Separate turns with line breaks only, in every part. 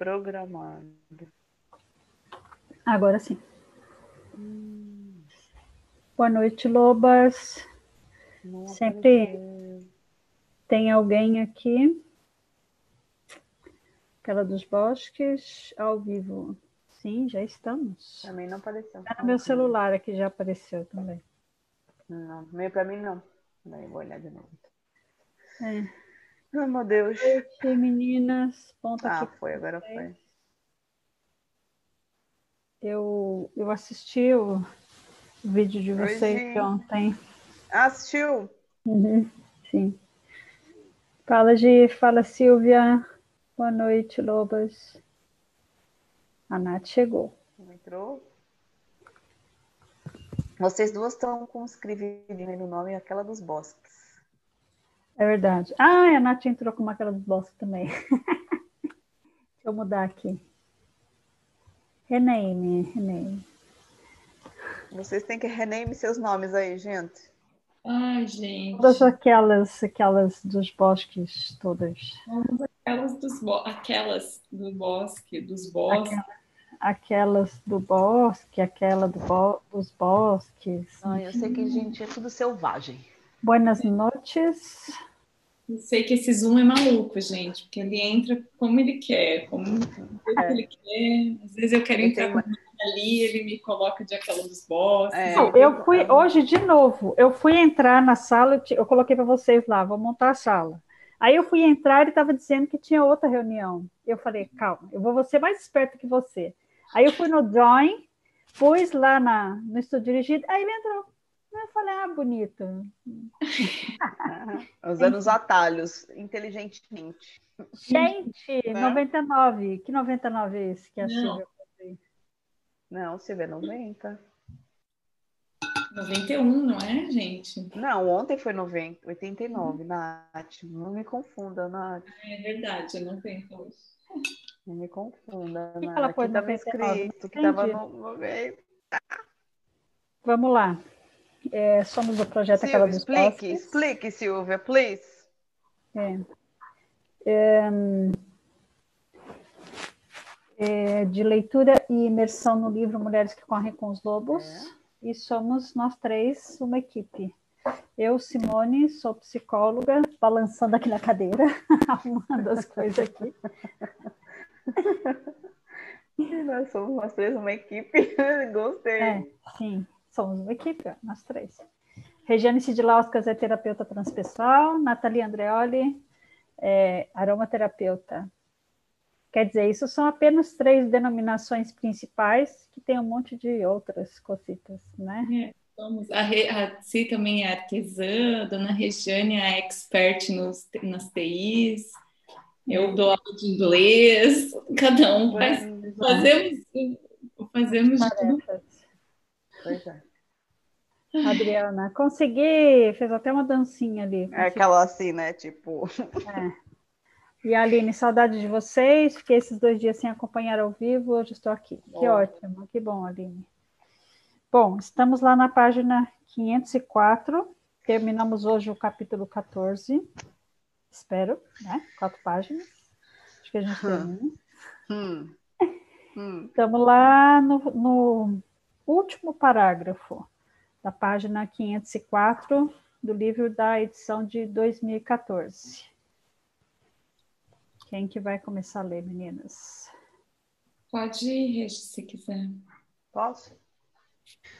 programado.
Agora sim. Boa noite, lobas.
Não
Sempre
apareceu.
tem alguém aqui. Aquela dos bosques, ao vivo. Sim, já estamos.
Também não apareceu.
Tá no meu celular aqui já apareceu também.
Não, meio pra mim não. Daí eu vou olhar de novo.
É.
Ai, meu Deus.
Oi, meninas. Ponto
Ah,
aqui.
foi, agora foi.
Eu, eu assisti o vídeo de vocês de ontem.
Ah, assistiu?
Uhum, sim. Fala, Gi. Fala, Silvia. Boa noite, lobas. A Nath chegou.
Entrou? Vocês duas estão com escrevidinho aí no nome, aquela dos bosques.
É verdade. Ah, a Nath entrou com uma cara dos bosques também. Deixa eu mudar aqui. Rename, rename.
Vocês têm que rename seus nomes aí, gente.
Ai, gente.
Todas aquelas, aquelas dos bosques, todas.
Aquelas, dos bo- aquelas do bosque, dos bosques.
Aquelas do bosque, aquela do bo- dos bosques.
Ah, eu sei que, gente, é tudo selvagem.
Buenas noches.
Eu sei que esse Zoom é maluco, gente, porque ele entra como ele quer, como que ele quer. Às vezes eu quero
Eu
entrar
tenho
com ele ali, ele me coloca de aquela dos bosques.
É.
Não, eu fui hoje de novo. Eu fui entrar na sala, eu coloquei para vocês lá, vou montar a sala. Aí eu fui entrar, ele estava dizendo que tinha outra reunião. Eu falei, calma, eu vou ser mais esperto que você. Aí eu fui no drawing, pus lá na, no estúdio dirigido, aí ele entrou. Eu falei, ah, bonito.
Usando os atalhos, inteligentemente.
Gente,
Né?
99. Que 99 é esse que a
Não.
Silvia fez?
Não, Silvia, 90.
91, não é, gente?
Não, ontem foi 90, 89, Nath. Não me confunda, Nath.
É verdade, é 90 hoje.
Não me confunda,
que
Nath.
ela
Aqui
pôs
estava
99?
escrito que estava no 90.
Vamos lá. É, somos do projeto Aquela
Silvia,
dos
explique,
Bosques.
explique, Silvia, please.
É. É, é, de leitura e imersão no livro Mulheres que Correm com os Lobos. E somos nós três uma equipe. Eu, Simone, sou psicóloga, balançando aqui na cadeira, arrumando as coisas aqui.
Nós somos nós três uma equipe. Gostei.
É, sim, somos uma equipe, ó, nós três. Regiane Sidilauskas é terapeuta transpessoal, Nathalie Andreoli é aromaterapeuta. Quer dizer, isso são apenas três denominações principais, que tem um monte de outras cositas, né?
É, somos, a, Re, a Si também é artesã, a dona Regiane é expert nos, nas TIs, eu dou aula de inglês, cada um faz, fazemos, fazemos de tudo.
Pois é.
Adriana, consegui, fez até uma dancinha ali.
É
consegui.
aquela assim, né? Tipo,
É. E Aline, saudade de vocês. Fiquei esses dois dias sem acompanhar ao vivo. Hoje estou aqui. Que
Bom.
ótimo, que bom, Aline. Bom, estamos lá na página 504. Terminamos hoje o capítulo 14. Espero, né? Quatro páginas. Acho que a gente termina.
hum, hum.
Estamos lá no, no último parágrafo da página 504 do livro da edição de 2014. Quem que vai começar a ler, meninas?
Pode ir, Regi, se quiser.
Posso?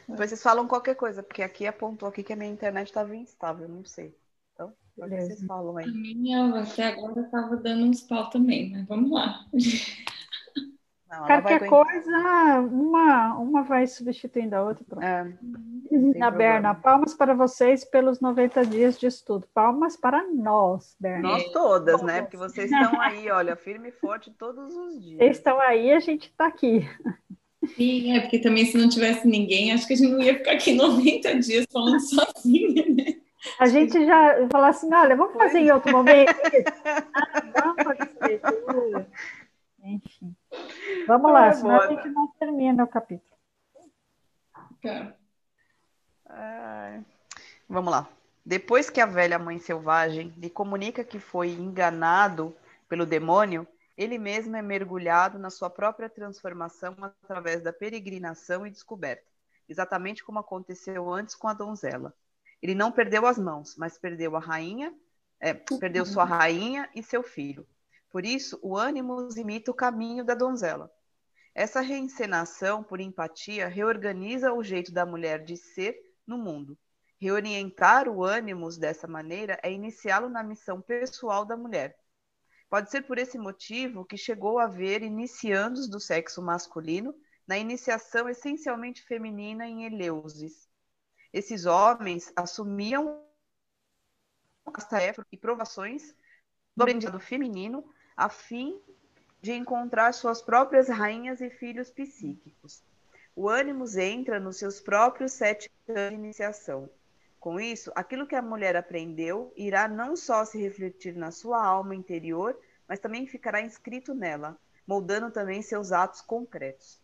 Depois vocês falam qualquer coisa, porque aqui apontou aqui que a minha internet estava instável, não sei. Então, vocês falam
A
aí.
minha até agora estava dando uns pau também, mas vamos lá.
Não, ela vai
Qualquer coisa, uma, uma vai substituindo a outra. Pronto.
É,
Na Berna, palmas para vocês pelos 90 dias de estudo. Palmas para nós, Berna.
nós todas, né? Porque vocês estão aí, olha, firme e forte todos os dias.
Vocês estão aí, a gente está aqui.
Sim, é porque também se não tivesse ninguém, acho que a gente não ia ficar aqui 90 dias falando sozinha, né?
A gente já falou assim, olha, vamos fazer em outro momento. Ah, vamos fazer Vamos lá,
Ai,
senão a gente não termina o capítulo.
Ai. Vamos lá. Depois que a velha mãe selvagem lhe comunica que foi enganado pelo demônio, ele mesmo é mergulhado na sua própria transformação através da peregrinação e descoberta, exatamente como aconteceu antes com a donzela. Ele não perdeu as mãos, mas perdeu a rainha, é, perdeu sua rainha e seu filho. Por isso, o ânimo imita o caminho da donzela. Essa reencenação, por empatia, reorganiza o jeito da mulher de ser no mundo. Reorientar o ânimos dessa maneira é iniciá-lo na missão pessoal da mulher, Pode ser por esse motivo que chegou a haver iniciandos do sexo masculino na iniciação essencialmente feminina em Eleusis. Esses homens assumiam as tarefas e provações do aprendizado feminino a fim de encontrar suas próprias rainhas e filhos psíquicos. O ânimos entra nos seus próprios sete anos de iniciação. Com isso, aquilo que a mulher aprendeu irá não só se refletir na sua alma interior, mas também ficará inscrito nela, moldando também seus atos concretos.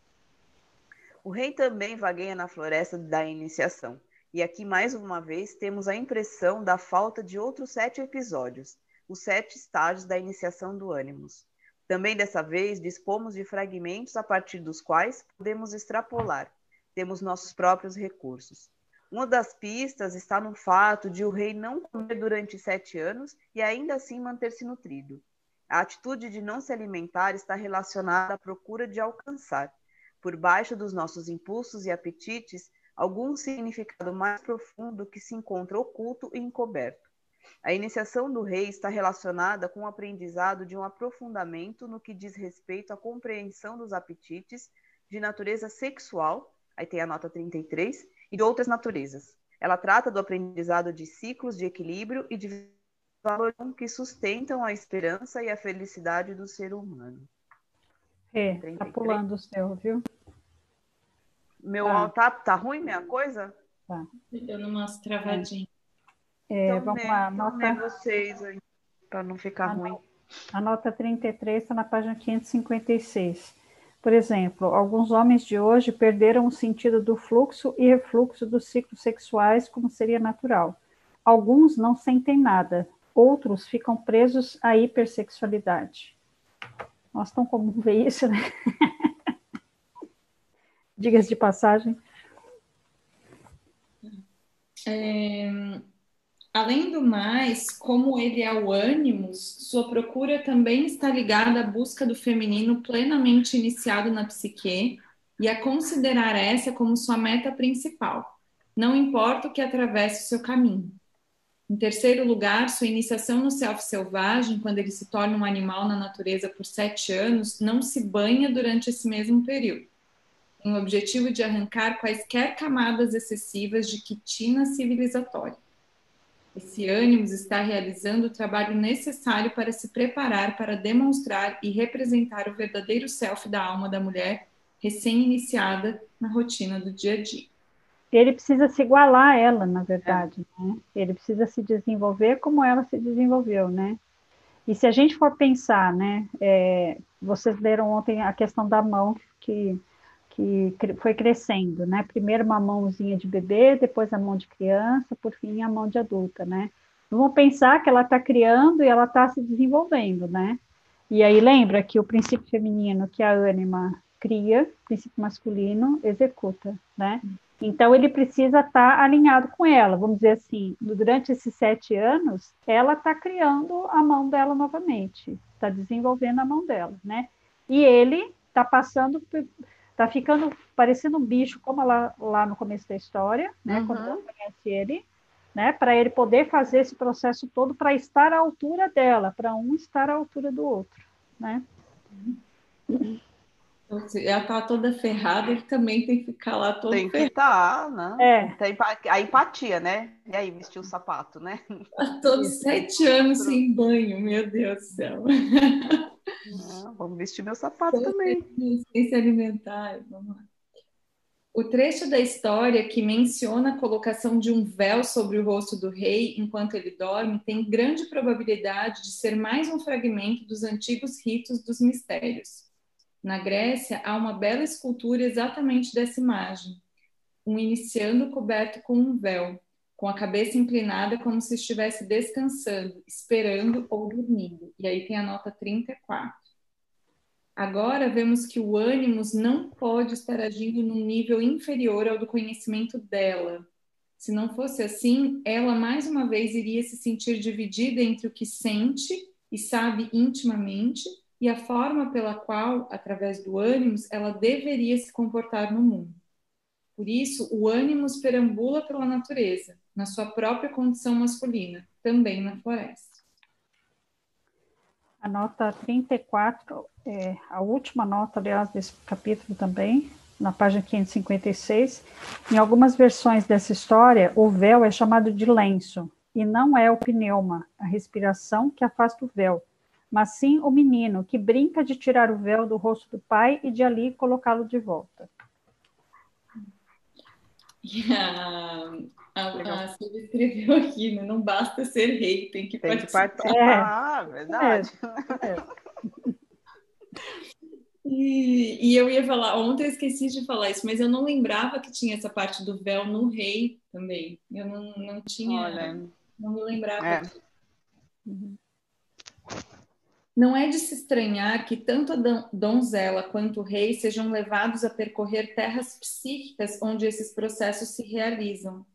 O rei também vagueia na floresta da iniciação, e aqui mais uma vez temos a impressão da falta de outros sete episódios, os sete estágios da iniciação do ânimos. Também dessa vez dispomos de fragmentos a partir dos quais podemos extrapolar, temos nossos próprios recursos. Uma das pistas está no fato de o rei não comer durante sete anos e ainda assim manter-se nutrido. A atitude de não se alimentar está relacionada à procura de alcançar, por baixo dos nossos impulsos e apetites, algum significado mais profundo que se encontra oculto e encoberto. A iniciação do rei está relacionada com o aprendizado de um aprofundamento no que diz respeito à compreensão dos apetites de natureza sexual, aí tem a nota 33, e de outras naturezas. Ela trata do aprendizado de ciclos de equilíbrio e de valores que sustentam a esperança e a felicidade do ser humano.
É, 33. tá pulando o seu, viu?
Meu tá. tá, tá ruim minha coisa?
Tá. Dando umas travadinhas.
É, então, vamos lá,
nota... vocês aí, para não ficar a ruim.
A nota 33 está na página 556. Por exemplo, alguns homens de hoje perderam o sentido do fluxo e refluxo dos ciclos sexuais, como seria natural. Alguns não sentem nada, outros ficam presos à hipersexualidade. Nós tão comum ver isso, né? Diga-se de passagem.
É, Além do mais, como ele é o ânimos, sua procura também está ligada à busca do feminino plenamente iniciado na psique e a considerar essa como sua meta principal, não importa o que atravesse o seu caminho. Em terceiro lugar, sua iniciação no self selvagem, quando ele se torna um animal na natureza por sete anos, não se banha durante esse mesmo período. Tem o objetivo de arrancar quaisquer camadas excessivas de quitina civilizatória esse ânimo está realizando o trabalho necessário para se preparar para demonstrar e representar o verdadeiro self da alma da mulher recém-iniciada na rotina do dia a dia.
Ele precisa se igualar a ela, na verdade. É. Né? Ele precisa se desenvolver como ela se desenvolveu, né? E se a gente for pensar, né? É, vocês leram ontem a questão da mão que que foi crescendo, né? Primeiro uma mãozinha de bebê, depois a mão de criança, por fim a mão de adulta, né? Vamos pensar que ela está criando e ela está se desenvolvendo, né? E aí lembra que o princípio feminino que a ânima cria, o princípio masculino executa, né? Então ele precisa estar tá alinhado com ela, vamos dizer assim, durante esses sete anos, ela está criando a mão dela novamente, está desenvolvendo a mão dela, né? E ele está passando Tá ficando parecendo um bicho, como lá, lá no começo da história, né? Uhum. Quando ela conhece ele, né? Para ele poder fazer esse processo todo para estar à altura dela, para um estar à altura do outro, né?
Ela tá toda ferrada, ele também tem que ficar lá todo
Tem que estar, né? É. Tem a empatia, né? E aí, vestir o sapato, né?
Tá todos sete anos sem banho, meu Deus do céu.
Ah, vamos vestir meu sapato também.
Sem se alimentar, vamos lá. O trecho da história que menciona a colocação de um véu sobre o rosto do rei enquanto ele dorme tem grande probabilidade de ser mais um fragmento dos antigos ritos dos mistérios. Na Grécia, há uma bela escultura exatamente dessa imagem. Um iniciando coberto com um véu, com a cabeça inclinada como se estivesse descansando, esperando ou dormindo. E aí tem a nota 34. Agora vemos que o ânimos não pode estar agindo num nível inferior ao do conhecimento dela. Se não fosse assim, ela mais uma vez iria se sentir dividida entre o que sente e sabe intimamente e a forma pela qual, através do ânimos, ela deveria se comportar no mundo. Por isso, o ânimos perambula pela natureza, na sua própria condição masculina, também na floresta.
A nota 34, é, a última nota, aliás, desse capítulo também, na página 556. Em algumas versões dessa história, o véu é chamado de lenço, e não é o pneuma, a respiração, que afasta o véu, mas sim o menino, que brinca de tirar o véu do rosto do pai e de ali colocá-lo de volta.
A, a Silvia escreveu aqui, né? Não basta ser rei, tem que tem participar. Que
participar, é. verdade. É.
E, e, eu ia falar, ontem eu esqueci de falar isso, mas eu não lembrava que tinha essa parte do véu no rei também. Eu não, não tinha, Olha, não me lembrava. É. Não é de se estranhar que tanto a donzela quanto o rei sejam levados a percorrer terras psíquicas onde esses processos se realizam.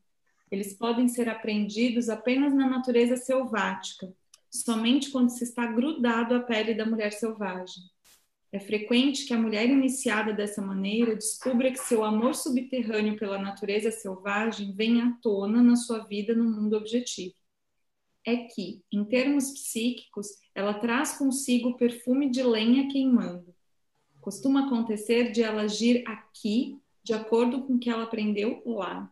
Eles podem ser aprendidos apenas na natureza selvática, somente quando se está grudado à pele da mulher selvagem. É frequente que a mulher iniciada dessa maneira descubra que seu amor subterrâneo pela natureza selvagem vem à tona na sua vida no mundo objetivo. É que, em termos psíquicos, ela traz consigo o perfume de lenha queimando. Costuma acontecer de ela agir aqui de acordo com o que ela aprendeu lá.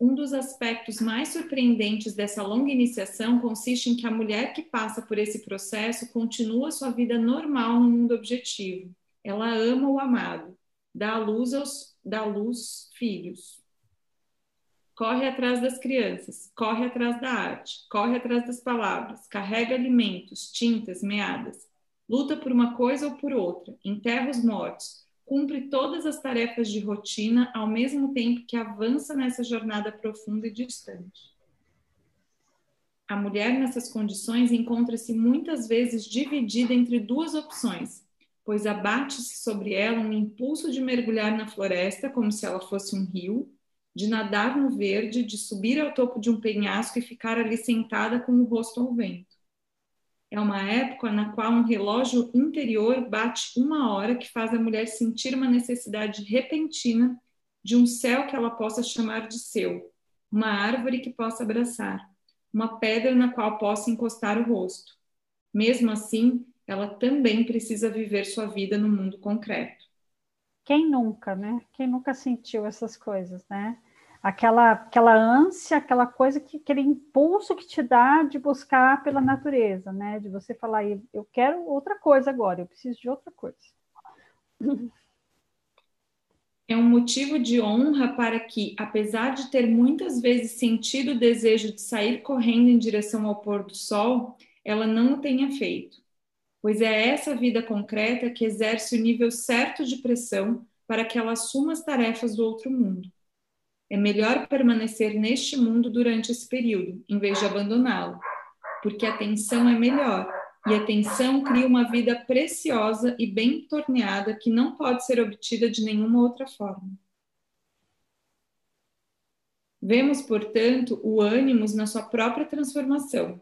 Um dos aspectos mais surpreendentes dessa longa iniciação consiste em que a mulher que passa por esse processo continua sua vida normal no mundo objetivo. Ela ama o amado, dá luz aos dá luz filhos. Corre atrás das crianças, corre atrás da arte, corre atrás das palavras, carrega alimentos, tintas, meadas, luta por uma coisa ou por outra, enterra os mortos, cumpre todas as tarefas de rotina ao mesmo tempo que avança nessa jornada profunda e distante. A mulher nessas condições encontra-se muitas vezes dividida entre duas opções, pois abate-se sobre ela um impulso de mergulhar na floresta como se ela fosse um rio, de nadar no verde, de subir ao topo de um penhasco e ficar ali sentada com o rosto ao vento. É uma época na qual um relógio interior bate uma hora que faz a mulher sentir uma necessidade repentina de um céu que ela possa chamar de seu, uma árvore que possa abraçar, uma pedra na qual possa encostar o rosto. Mesmo assim, ela também precisa viver sua vida no mundo concreto.
Quem nunca, né? Quem nunca sentiu essas coisas, né? aquela, aquela ânsia, aquela coisa, que, aquele impulso que te dá de buscar pela natureza, né? De você falar, eu quero outra coisa agora, eu preciso de outra coisa.
É um motivo de honra para que, apesar de ter muitas vezes sentido o desejo de sair correndo em direção ao pôr do sol, ela não o tenha feito, pois é essa vida concreta que exerce o nível certo de pressão para que ela assuma as tarefas do outro mundo. É melhor permanecer neste mundo durante esse período, em vez de abandoná-lo, porque a tensão é melhor, e a tensão cria uma vida preciosa e bem torneada que não pode ser obtida de nenhuma outra forma. Vemos, portanto, o ânimos na sua própria transformação,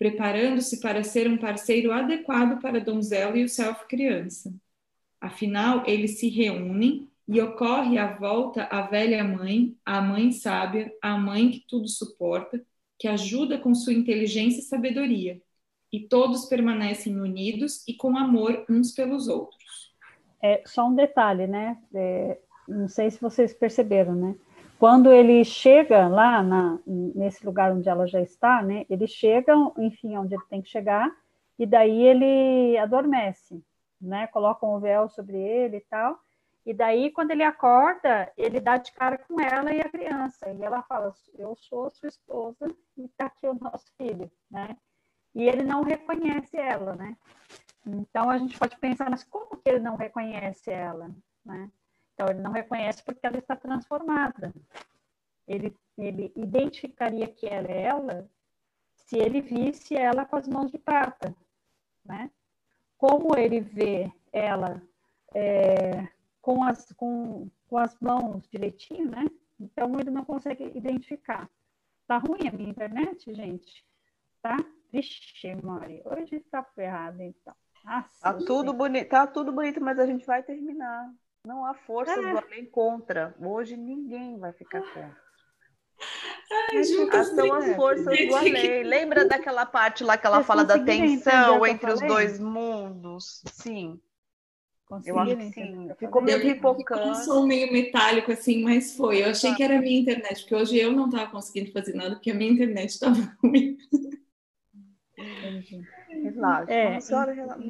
preparando-se para ser um parceiro adequado para a donzela e o self-criança. Afinal, eles se reúnem e ocorre à volta a velha mãe, a mãe sábia, a mãe que tudo suporta, que ajuda com sua inteligência e sabedoria, e todos permanecem unidos e com amor uns pelos outros.
É só um detalhe, né? É, não sei se vocês perceberam, né? Quando ele chega lá na, nesse lugar onde ela já está, né? Ele chega, enfim, onde ele tem que chegar, e daí ele adormece, né? Colocam o véu sobre ele e tal. E daí, quando ele acorda, ele dá de cara com ela e a criança. E ela fala: Eu sou sua esposa e está aqui o nosso filho, né? E ele não reconhece ela, né? Então a gente pode pensar, mas como que ele não reconhece ela, né? Então ele não reconhece porque ela está transformada. Ele, ele identificaria que ela é ela se ele visse ela com as mãos de prata, né? como ele vê ela é, com, as, com, com as mãos direitinho, né? Então ele não consegue identificar. Tá ruim a minha internet, gente? Tá? Vixe, Mari, hoje tá ferrado, então.
Nossa, tá tudo bonito, tá tudo bonito, mas a gente vai terminar. Não há força é. do além contra. Hoje ninguém vai ficar contra. Ai, são as forças do além. Lembra daquela parte lá que ela fala da tensão entre os dois mundos? Sim. Eu acho que sim. Ficou meio pipocando.
Um som meio metálico assim, mas foi. Eu achei que era a minha internet, porque hoje eu não estava conseguindo fazer nada, porque a minha internet estava ruim.
Relaxa. É,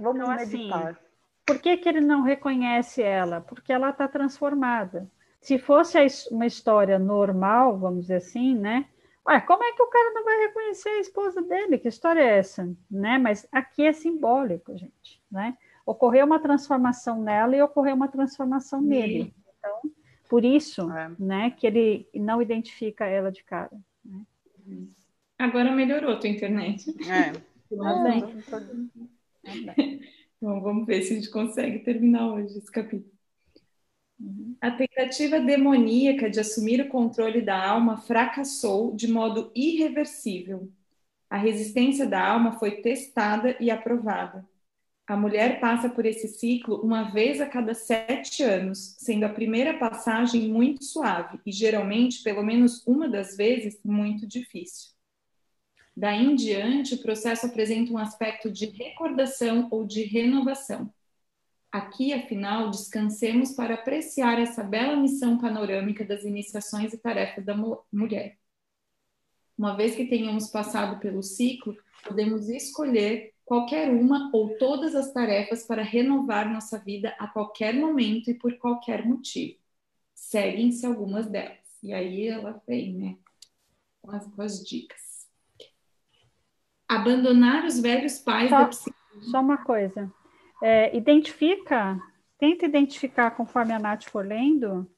vamos, então, meditar. Assim,
por que, que ele não reconhece ela? Porque ela está transformada. Se fosse uma história normal, vamos dizer assim, né? Ué, como é que o cara não vai reconhecer a esposa dele? Que história é essa? Né? Mas aqui é simbólico, gente, né? Ocorreu uma transformação nela e ocorreu uma transformação nele. Então, por isso, é. né, que ele não identifica ela de cara. Né?
Agora melhorou a tua internet.
É.
Tá bem. Tá
bem. Bom, vamos ver se a gente consegue terminar hoje esse capítulo. A tentativa demoníaca de assumir o controle da alma fracassou de modo irreversível. A resistência da alma foi testada e aprovada. A mulher passa por esse ciclo uma vez a cada sete anos, sendo a primeira passagem muito suave e, geralmente, pelo menos uma das vezes, muito difícil. Daí em diante, o processo apresenta um aspecto de recordação ou de renovação. Aqui, afinal, descansemos para apreciar essa bela missão panorâmica das iniciações e tarefas da mulher. Uma vez que tenhamos passado pelo ciclo, podemos escolher qualquer uma ou todas as tarefas para renovar nossa vida a qualquer momento e por qualquer motivo. Seguem-se algumas delas. E aí ela vem, né? Com as, com as dicas. Abandonar os velhos pais
só,
da
psicologia. Só uma coisa é, identifica, tenta identificar conforme a Nath for lendo,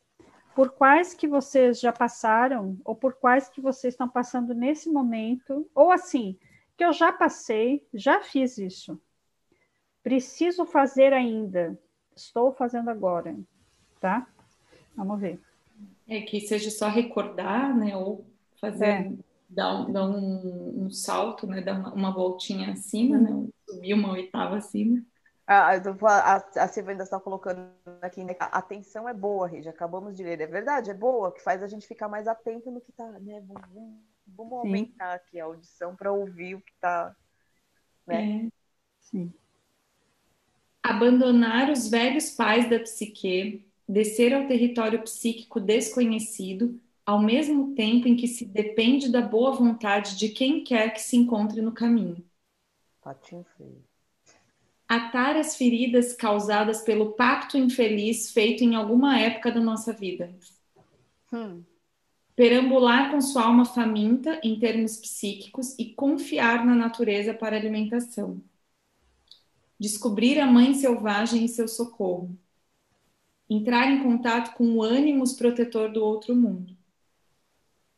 por quais que vocês já passaram, ou por quais que vocês estão passando nesse momento, ou assim, que eu já passei, já fiz isso. Preciso fazer ainda. Estou fazendo agora, tá? Vamos ver.
É que seja só recordar, né? Ou fazer, é. Dar, um, dar um, um, salto, né? Dar uma, uma voltinha acima, né? Subir uma oitava acima.
A, a, a Silvia ainda está colocando aqui, né? A atenção é boa, Regi, acabamos de ler. É verdade, é boa, que faz a gente ficar mais atento no que está, né? Vamos, vamos aumentar aqui a audição para ouvir o que está, né?
É. Sim.
Abandonar os velhos pais da psique, descer ao território psíquico desconhecido, ao mesmo tempo em que se depende da boa vontade de quem quer que se encontre no caminho.
Patinho feio
atar as feridas causadas pelo pacto infeliz feito em alguma época da nossa vida.
Hum.
Perambular com sua alma faminta em termos psíquicos e confiar na natureza para alimentação. Descobrir a mãe selvagem e seu socorro. Entrar em contato com o ânimos protetor do outro mundo.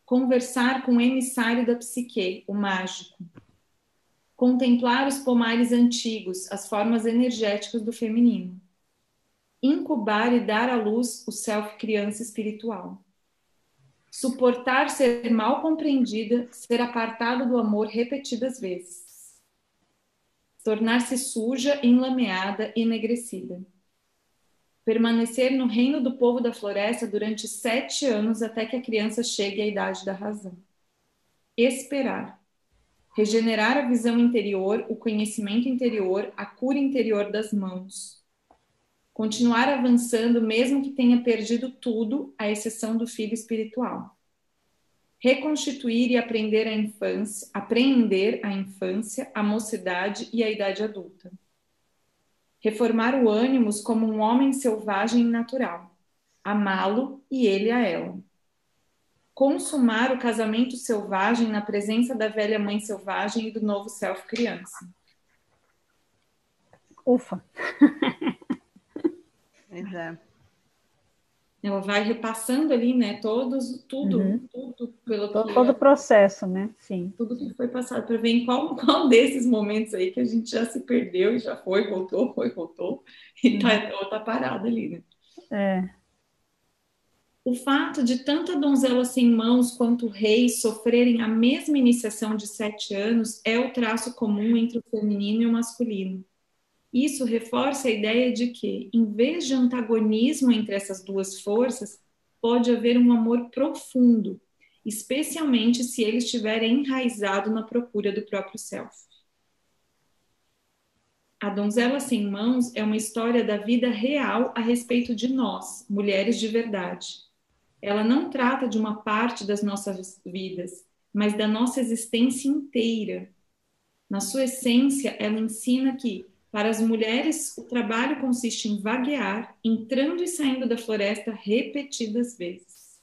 Conversar com o emissário da psique, o mágico. Contemplar os pomares antigos, as formas energéticas do feminino, incubar e dar à luz o self criança espiritual, suportar ser mal compreendida, ser apartada do amor repetidas vezes, tornar-se suja, enlameada enegrecida, permanecer no reino do povo da floresta durante sete anos até que a criança chegue à idade da razão, esperar regenerar a visão interior, o conhecimento interior, a cura interior das mãos. Continuar avançando mesmo que tenha perdido tudo, à exceção do filho espiritual. Reconstituir e aprender a infância, apreender a infância, a mocidade e a idade adulta. Reformar o ânimos como um homem selvagem e natural. Amá-lo e ele a ela consumar o casamento selvagem na presença da velha mãe selvagem e do novo self criança.
Ufa.
Pois é.
Ela vai repassando ali, né, todos, tudo,
Uhum.
tudo pelo
Todo,
que
todo o processo, né? Sim.
tudo que foi passado para ver em qual, qual desses momentos aí que a gente já se perdeu e já foi, voltou, foi, voltou e tá, ou tá parado ali, né?
É.
O fato de tanto a donzela sem mãos quanto o rei sofrerem a mesma iniciação de sete anos é o traço comum entre o feminino e o masculino. Isso reforça a ideia de que, em vez de antagonismo entre essas duas forças, pode haver um amor profundo, especialmente se ele estiver enraizado na procura do próprio self. A Donzela Sem Mãos é uma história da vida real a respeito de nós, mulheres de verdade. Ela não trata de uma parte das nossas vidas, mas da nossa existência inteira. Na sua essência, ela ensina que, para as mulheres, o trabalho consiste em vaguear, entrando e saindo da floresta repetidas vezes.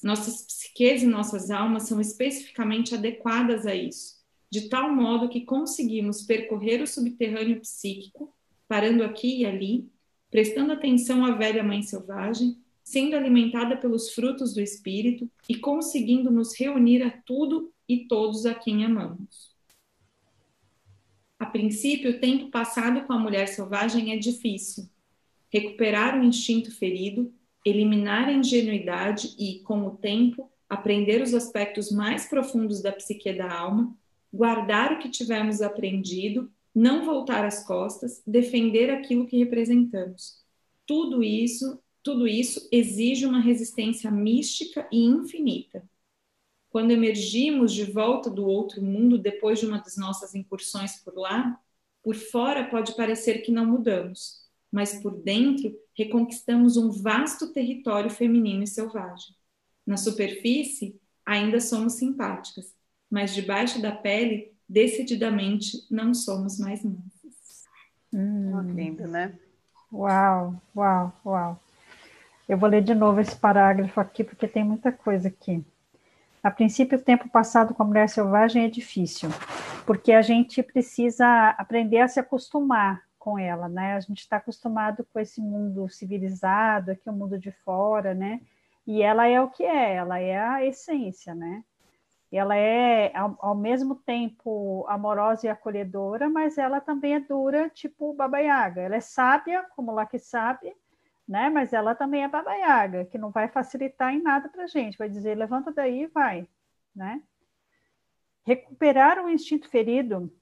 Nossas psiques e nossas almas são especificamente adequadas a isso de tal modo que conseguimos percorrer o subterrâneo psíquico, parando aqui e ali, prestando atenção à velha mãe selvagem, sendo alimentada pelos frutos do espírito e conseguindo nos reunir a tudo e todos a quem amamos. A princípio, o tempo passado com a mulher selvagem é difícil. Recuperar o instinto ferido, eliminar a ingenuidade e, com o tempo, aprender os aspectos mais profundos da psique da alma guardar o que tivermos aprendido, não voltar as costas, defender aquilo que representamos. Tudo isso, tudo isso exige uma resistência mística e infinita. Quando emergimos de volta do outro mundo depois de uma das nossas incursões por lá, por fora pode parecer que não mudamos, mas por dentro reconquistamos um vasto território feminino e selvagem. Na superfície, ainda somos simpáticas, mas debaixo da pele, decididamente, não somos mais mansas.
Hum. Lindo, né?
Uau, uau, uau. Eu vou ler de novo esse parágrafo aqui, porque tem muita coisa aqui. A princípio, o tempo passado com a mulher selvagem é difícil, porque a gente precisa aprender a se acostumar com ela, né? A gente está acostumado com esse mundo civilizado, aqui o mundo de fora, né? E ela é o que é, ela é a essência, né? ela é ao, ao, mesmo tempo amorosa e acolhedora, mas ela também é dura, tipo Baba Yaga. Ela é sábia, como lá que sabe, né? Mas ela também é Baba Yaga, que não vai facilitar em nada para gente, vai dizer levanta daí e vai, né? Recuperar o instinto ferido,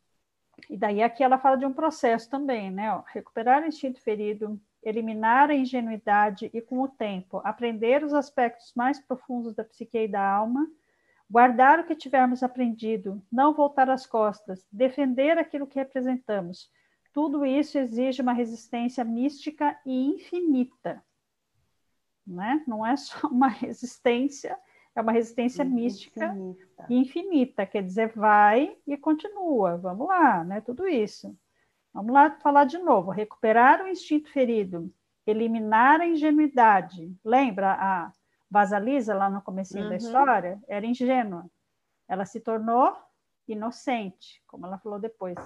e daí aqui ela fala de um processo também, né? Recuperar o instinto ferido, eliminar a ingenuidade e, com o tempo, aprender os aspectos mais profundos da psique e da alma guardar o que tivermos aprendido, não voltar as costas, defender aquilo que representamos. Tudo isso exige uma resistência mística e infinita. Né? Não é só uma resistência, é uma resistência infinita. mística e infinita. Quer dizer, vai e continua. Vamos lá, né? Tudo isso. Vamos lá falar de novo. Recuperar o instinto ferido, eliminar a ingenuidade. Lembra a Vasalisa, lá no começo uhum. da história, era ingênua. Ela se tornou inocente, como ela falou depois.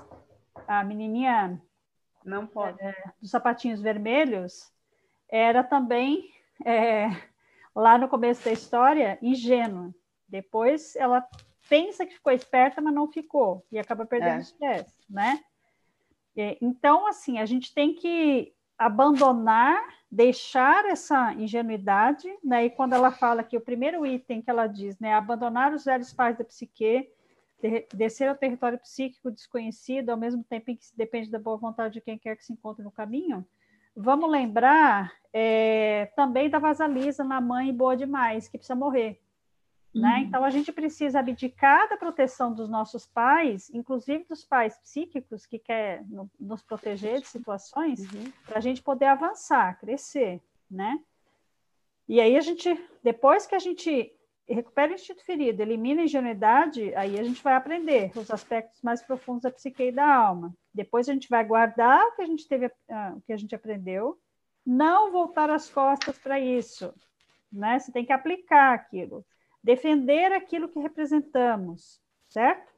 A menininha
não pode.
É, dos sapatinhos vermelhos era também, é, lá no começo da história, ingênua. Depois ela pensa que ficou esperta, mas não ficou, e acaba perdendo é. os pés, né? Então, assim, a gente tem que abandonar, deixar essa ingenuidade, né? E quando ela fala que o primeiro item que ela diz, né, abandonar os velhos pais da psique, descer ao território psíquico desconhecido, ao mesmo tempo em que se depende da boa vontade de quem quer que se encontre no caminho. Vamos lembrar é, também da Vasalisa na mãe boa demais, que precisa morrer. Né? Uhum. Então, a gente precisa abdicar da proteção dos nossos pais, inclusive dos pais psíquicos que quer nos proteger de situações, uhum. para a gente poder avançar, crescer, né? E aí a gente, depois que a gente recupera o instinto ferido, elimina a ingenuidade, aí a gente vai aprender os aspectos mais profundos da psique e da alma. Depois a gente vai guardar o que a gente teve, uh, o que a gente aprendeu, não voltar as costas para isso, né? Você tem que aplicar aquilo defender aquilo que representamos, certo?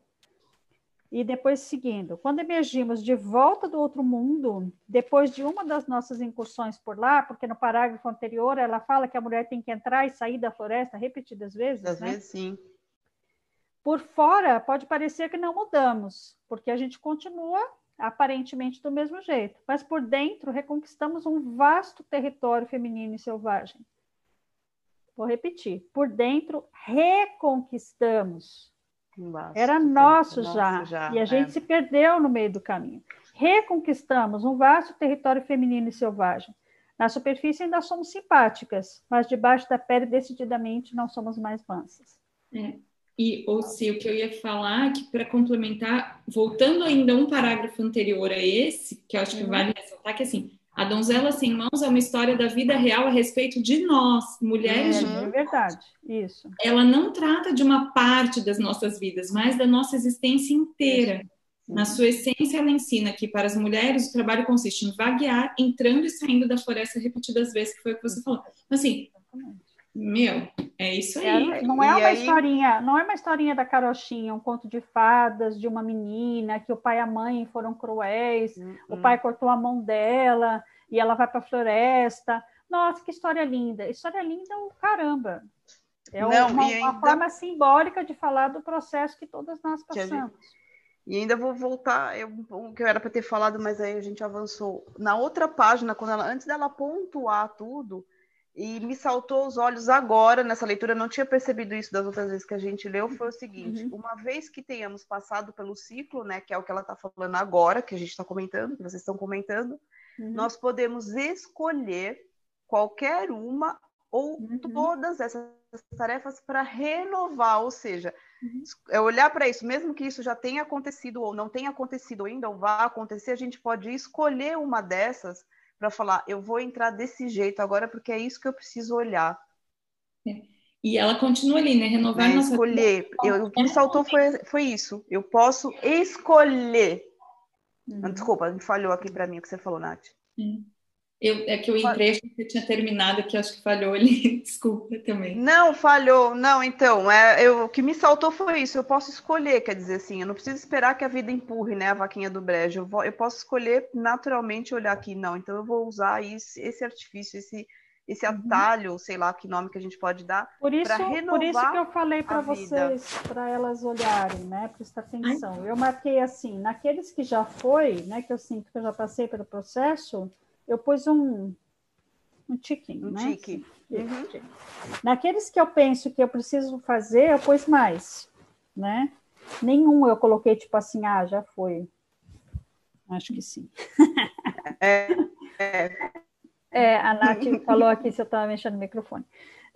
E depois seguindo, quando emergimos de volta do outro mundo, depois de uma das nossas incursões por lá, porque no parágrafo anterior ela fala que a mulher tem que entrar e sair da floresta repetidas vezes,
Às
né?
vezes sim.
Por fora pode parecer que não mudamos, porque a gente continua aparentemente do mesmo jeito, mas por dentro reconquistamos um vasto território feminino e selvagem. Vou repetir, por dentro reconquistamos
Basta,
era nosso
nosso
já,
já,
e a gente
é.
se perdeu no meio do caminho. Reconquistamos um vasto território feminino e selvagem. Na superfície ainda somos simpáticas, mas debaixo da pele decididamente não somos mais mansas.
E, ou se o que eu ia falar, é que para complementar, voltando ainda um parágrafo anterior a esse, que eu acho que
Uhum.
vale ressaltar, que assim, a Donzela Sem Mãos é uma história da vida real a respeito de nós, mulheres de
Uhum.
É verdade, isso.
ela não trata de uma parte das nossas vidas, mas da nossa existência inteira. Na sua essência, ela ensina que para as mulheres o trabalho consiste em vaguear, entrando e saindo da floresta repetidas vezes, que foi o que você falou. Assim, meu, é isso aí.
É, não é
E
uma
aí-
historinha, não é uma historinha da carochinha, um conto de fadas de uma menina que o pai e a mãe foram cruéis, o
Hum.
pai cortou a mão dela e ela vai para a floresta. Nossa, que história linda! História linda, o caramba! É
Não,
uma,
e
uma
ainda-
forma simbólica de falar do processo que todas nós passamos.
E ainda vou voltar, eu, o que eu era para ter falado, mas aí a gente avançou. Na outra página, quando ela, antes dela pontuar tudo, e me saltou os olhos agora nessa leitura, não tinha percebido isso das outras vezes que a gente leu, foi o seguinte:
Uhum.
uma vez que tenhamos passado pelo ciclo, né, que é o que ela está falando agora, que a gente está comentando, que vocês estão comentando,
Uhum.
nós podemos escolher qualquer uma ou
Uhum.
todas essas tarefas para renovar, ou seja,
Uhum.
é olhar para isso, mesmo que isso já tenha acontecido ou não tenha acontecido ainda ou vá acontecer, a gente pode escolher uma dessas para falar, eu vou entrar desse jeito agora porque é isso que eu preciso olhar,
E ela continua ali, né? Renovar nossa
escolher. Eu, o que me saltou foi, foi isso. Eu posso escolher.
Uhum.
Desculpa, me falhou aqui para mim o que você falou, Nath.
Eu, é que eu entrei, achei que você tinha terminado, que eu acho que falhou ali. Desculpa também.
Não, falhou. Não, então, é, eu, o que me saltou foi isso. Eu posso escolher, quer dizer assim, eu não preciso esperar que a vida empurre, né, a vaquinha do brejo. Eu, vou- eu posso escolher naturalmente olhar aqui, não. Então eu vou usar esse, esse artifício, esse, esse
Uhum.
atalho, sei lá que nome que a gente pode dar.
Por isso,
pra
por isso
renovar
que eu falei para vocês, para elas olharem, né? Prestar atenção. Eu marquei assim, naqueles que já foi, né? Que eu sinto que eu já passei pelo processo, eu pus um, um tiquinho,
Um
né?
tique. Uhum.
Naqueles que eu penso que eu preciso fazer, eu pus mais, né? Nenhum eu coloquei tipo assim, ah, já foi. Acho que sim.
É, é,
É, a Nath falou aqui se eu estava mexendo no microfone.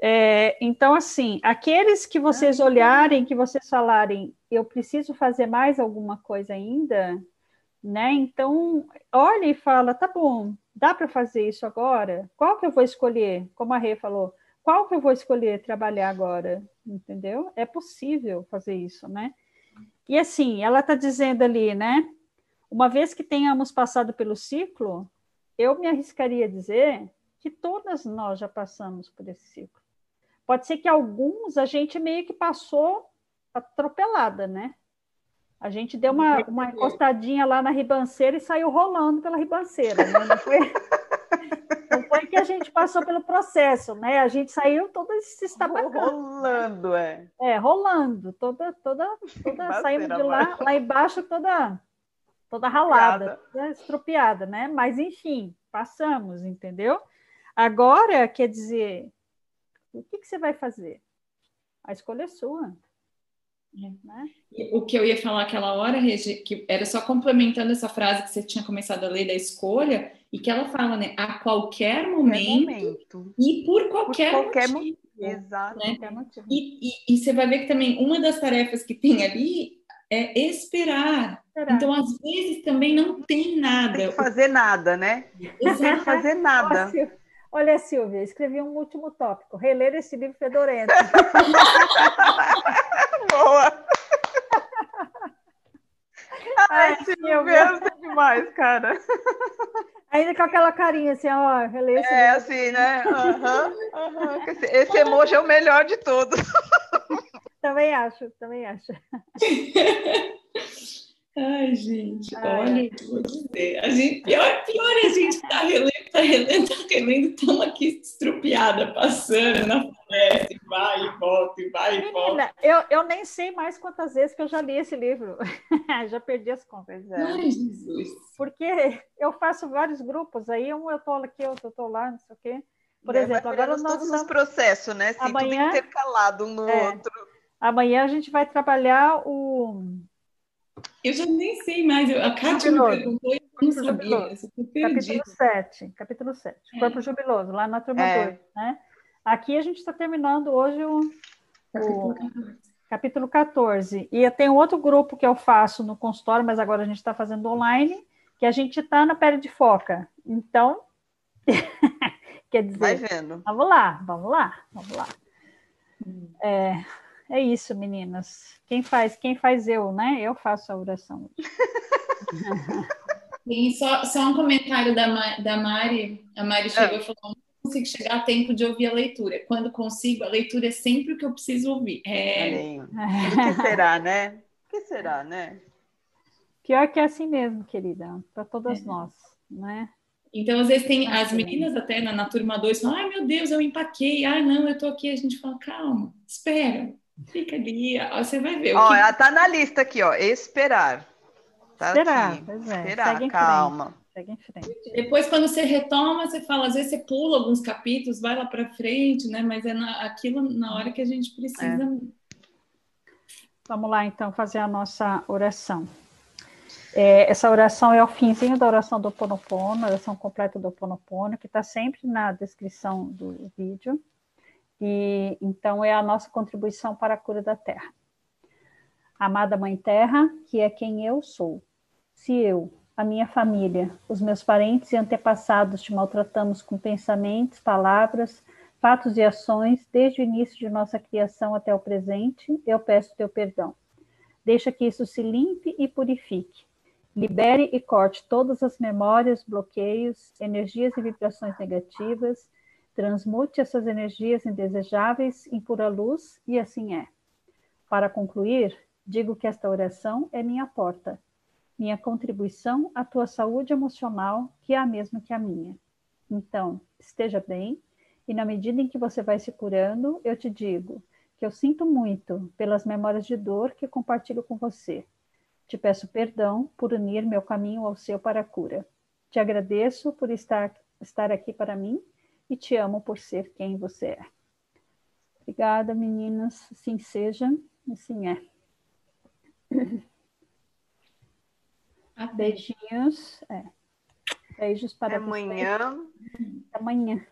É, então, assim, aqueles que vocês olharem, que vocês falarem, eu preciso fazer mais alguma coisa ainda, né? Então, olha e fala, tá bom, dá para fazer isso agora? Qual que eu vou escolher? Como a Rê falou, qual que eu vou escolher trabalhar agora? Entendeu? É possível fazer isso, né? E assim, ela está dizendo ali, né? Uma vez que tenhamos passado pelo ciclo, eu me arriscaria a dizer que todas nós já passamos por esse ciclo. Pode ser que alguns a gente meio que passou atropelada, né? A gente deu uma, uma encostadinha lá na ribanceira e saiu rolando pela ribanceira, né? Não foi, não foi que a gente passou pelo processo, né? A gente saiu toda se estabacando.
rolando, é.
É, rolando, toda, toda, toda saímos de lá, lá embaixo toda, toda ralada, toda estropiada, né? Mas enfim, passamos, entendeu? Agora, quer dizer, o que, que você vai fazer? A escolha é sua. Né?
O que eu ia falar aquela hora, Regi, que era só complementando essa frase que você tinha começado a ler da escolha, e que ela fala, né? A qualquer momento,
momento.
e por qualquer,
Por qualquer
motivo.
Exato.
né?
Qualquer motivo.
E, e- e você vai ver que também uma das tarefas que tem ali é esperar.
Será?
Então, às vezes, também não tem
Tem
nada.
que fazer nada, né? Tem que fazer nada.
Sil- Olha, Silvia, escrevi um último tópico: reler esse livro fedorento.
Boa!
Ai,
Esse
Silvia.
mesmo é demais, cara.
Ainda com aquela carinha assim, ó, reler esse
É
livro.
assim, né? Aham, aham. Esse, esse emoji é o melhor de todos.
Também acho, também acho.
Ai, gente, Ai, olha, vou dizer. A gente, pior, pior é a gente estar tá relendo, tá relendo, tá relendo, estamos aqui estrupiada, passando na floresta, e vai e volta, e vai e volta.
Eu, eu nem sei mais quantas vezes que eu já li esse livro. já perdi as contas.
É. Ai, Jesus.
Porque eu faço vários grupos, aí um eu estou aqui, outro eu estou lá, não sei o quê. Por é, exemplo, agora nós
todos estamos... os processos, né? Assim, amanhã, tudo intercalado um no é, outro.
Amanhã a gente vai trabalhar o
eu já nem sei mais. A Kátia me perguntou e não sabia.
Capítulo 7. Capítulo 7. É. Corpo Jubiloso, lá na turma é. 2. Né? Aqui a gente está terminando hoje o, o capítulo 14. E tem outro grupo que eu faço no consultório, mas agora a gente está fazendo online, que a gente está na pele de foca. Então, quer dizer...
Vai vendo.
Vamos lá, vamos lá, vamos lá. É, é isso, meninas. Quem faz, quem faz eu, né? Eu faço a oração.
Sim, só, só um comentário da, da Mari. A Mari chegou é. e falou: não consigo chegar a tempo de ouvir a leitura. Quando consigo, a leitura é sempre o que eu preciso ouvir.
É... O que será, né? O que será, né?
Pior que é assim mesmo, querida, para todas é. nós, né?
Então, às vezes, tem as meninas até na, na turma 2 falam: ai meu Deus, eu empaquei, ai não, eu tô aqui. A gente fala: calma, espera, Fica ali, ó, você vai ver.
Ó, que... ela tá na lista aqui, ó. Esperar.
Tá esperar, aqui. pois é. Esperar,
calma.
Segue em frente.
Depois, quando você retoma, você fala, às vezes você pula alguns capítulos, vai lá para frente, né? Mas é na, aquilo na hora que a gente precisa. É.
Vamos lá, então, fazer a nossa oração. É, essa oração é o finzinho da oração do Ponopono, a oração completa do Ponopono, que está sempre na descrição do vídeo. E então é a nossa contribuição para a cura da Terra. Amada Mãe Terra, que é quem eu sou. Se eu, a minha família, os meus parentes e antepassados te maltratamos com pensamentos, palavras, fatos e ações desde o início de nossa criação até o presente, eu peço teu perdão. Deixa que isso se limpe e purifique. Libere e corte todas as memórias, bloqueios, energias e vibrações negativas Transmute essas energias indesejáveis em pura luz, e assim é. Para concluir, digo que esta oração é minha porta, minha contribuição à tua saúde emocional, que é a mesma que a minha. Então, esteja bem, e na medida em que você vai se curando, eu te digo que eu sinto muito pelas memórias de dor que compartilho com você. Te peço perdão por unir meu caminho ao seu para a cura. Te agradeço por estar, estar aqui para mim e te amo por ser quem você é. Obrigada, meninas. Assim seja, assim é. Beijinhos. É. Beijos para
Amanhã.
Amanhã.